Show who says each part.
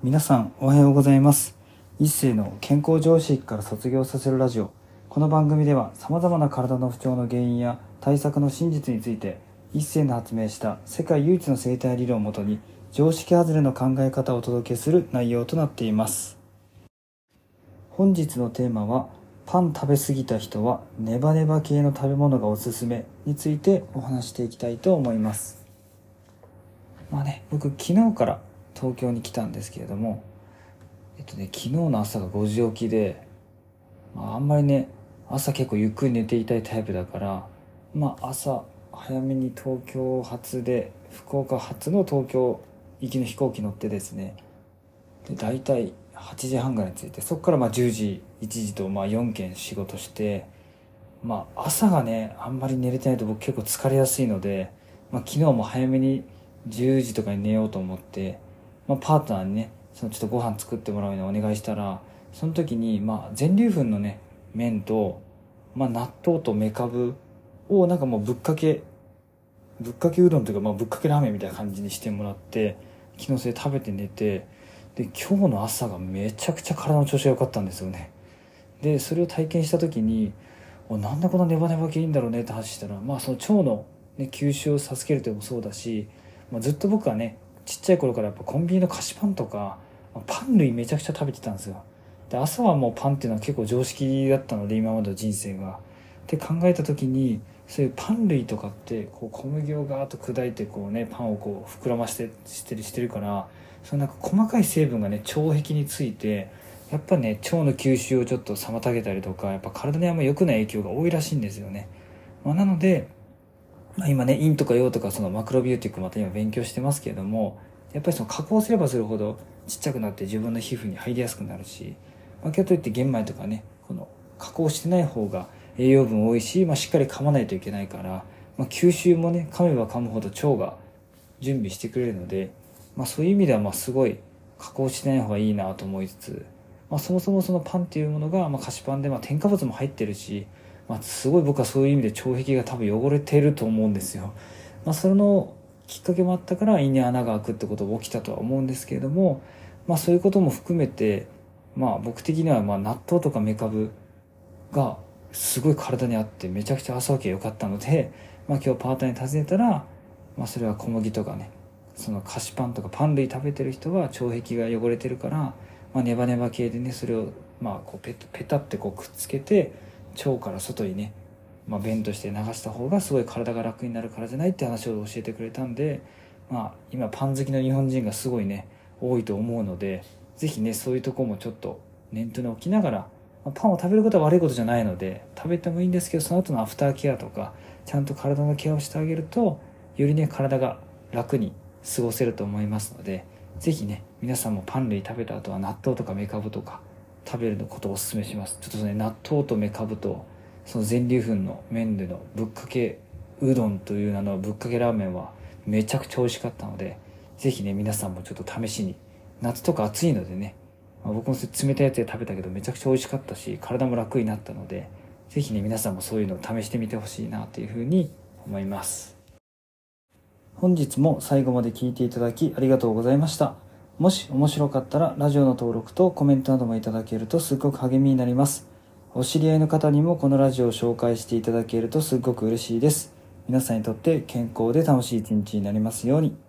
Speaker 1: 皆さんおはようございます。一世の健康常識から卒業させるラジオ。この番組では様々な体の不調の原因や対策の真実について一世の発明した世界唯一の生態理論をもとに常識外れの考え方をお届けする内容となっています。本日のテーマはパン食べ過ぎた人はネバネバ系の食べ物がおすすめについてお話していきたいと思います。まあね僕昨日から東京に来たんですけれどもえっとね昨日の朝が5時起きで、まあ、あんまりね朝結構ゆっくり寝ていたいタイプだからまあ朝早めに東京発で福岡発の東京行きの飛行機乗ってですねで大体8時半ぐらいに着いてそこからまあ10時1時とまあ4件仕事してまあ朝がねあんまり寝れてないと僕結構疲れやすいので、まあ、昨日も早めに10時とかに寝ようと思って、まあ、パートナーにねそのちょっとご飯作ってもらうようにお願いしたらその時にまあ全粒粉のね麺と、まあ、納豆とめかぶをなんかもうぶっかけぶっかけうどんというか、まあ、ぶっかけラーメンみたいな感じにしてもらって昨日それ食べて寝てで今日の朝がめちゃくちゃ体の調子が良かったんですよね。でそれを体験した時になんでこんなネバネバ系いいんだろうねって話したらまあその腸の、ね、吸収を助けるというのもそうだし、まあ、ずっと僕はねちっちゃい頃からやっぱコンビニの菓子パンとかパン類めちゃくちゃ食べてたんですよ。で朝はもうパンっていうのは結構常識だったので今までの人生が。って考えた時にそういうパン類とかってこう小麦をガーッと砕いてこうねパンをこう膨らましてしてるしてるからそのなんか細かい成分がね腸壁についてやっぱね腸の吸収をちょっと妨げたりとかやっぱ体にあんま良くない影響が多いらしいんですよね、まあ、なので、まあ、今ね陰とか陽とかそのマクロビューティックまた今勉強してますけれどもやっぱりその加工すればするほどちっちゃくなって自分の皮膚に入りやすくなるし、まあ、けどといって玄米とかねこの加工してない方が栄養分多いし、まあ、しっかり噛まないといけないから、まあ、吸収もね噛めば噛むほど腸が準備してくれるので、まあ、そういう意味ではまあすごい加工してない方がいいなと思いつつ、まあ、そもそもそのパンっていうものが、まあ、菓子パンでまあ添加物も入ってるし、まあ、すごい僕はそういう意味で腸壁が多分汚れてると思うんですよ。まあ、そのきっかけもあったから胃に穴が開くってことが起きたとは思うんですけれども、まあ、そういうことも含めて、まあ、僕的にはまあ納豆とかメカブがすごい体に合ってめちゃくちゃ朝起きが良かったので、まあ、今日パートに訪ねたら、まあ、それは小麦とかねその菓子パンとかパン類食べてる人は腸壁が汚れてるから、まあ、ネバネバ系でねそれをまあこうペペタってこうくっつけて腸から外にね、まあ、便として流した方がすごい体が楽になるからじゃないって話を教えてくれたんで、まあ、今パン好きの日本人がすごいね多いと思うので是非ねそういうとこもちょっと念頭に置きながらまパンを食べることは悪いことじゃないので食べてもいいんですけどその後のアフターケアとかちゃんと体のケアをしてあげるとよりね体が楽に過ごせると思いますので是非ね皆さんもパン類食べた後は納豆とかメカブとか食べることをおすすめします。ちょっとね納豆とメカブとその全粒粉の麺でのぶっかけうどんという名のぶっかけラーメンはめちゃくちゃ美味しかったので是非ね皆さんもちょっと試しに夏とか暑いのでねまあ、僕も冷たいやつで食べたけどめちゃくちゃ美味しかったし体も楽になったので是非ね皆さんもそういうのを試してみてほしいなというふうに思います。本日も最後まで聞いていただきありがとうございました。もし面白かったらラジオの登録とコメントなどもいただけるとすっごく励みになりますお知り合いの方にもこのラジオを紹介していただけるとすっごく嬉しいです皆さんにとって健康で楽しい一日になりますように。